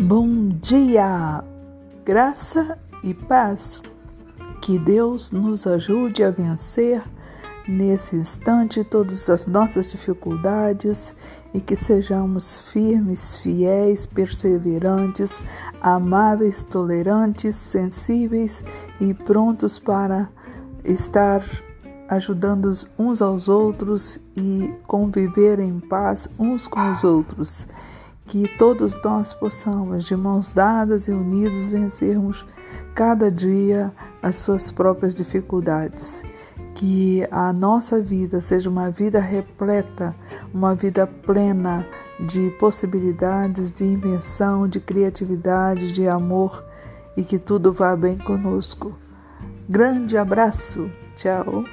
Bom dia, graça e paz. Que Deus nos ajude a vencer nesse instante todas as nossas dificuldades e que sejamos firmes, fiéis, perseverantes, amáveis, tolerantes, sensíveis e prontos para estar ajudando uns aos outros e conviver em paz uns com os outros que todos nós possamos, de mãos dadas e unidos, vencermos cada dia as suas próprias dificuldades. Que a nossa vida seja uma vida repleta, uma vida plena de possibilidades, de invenção, de criatividade, de amor e que tudo vá bem conosco. Grande abraço, tchau.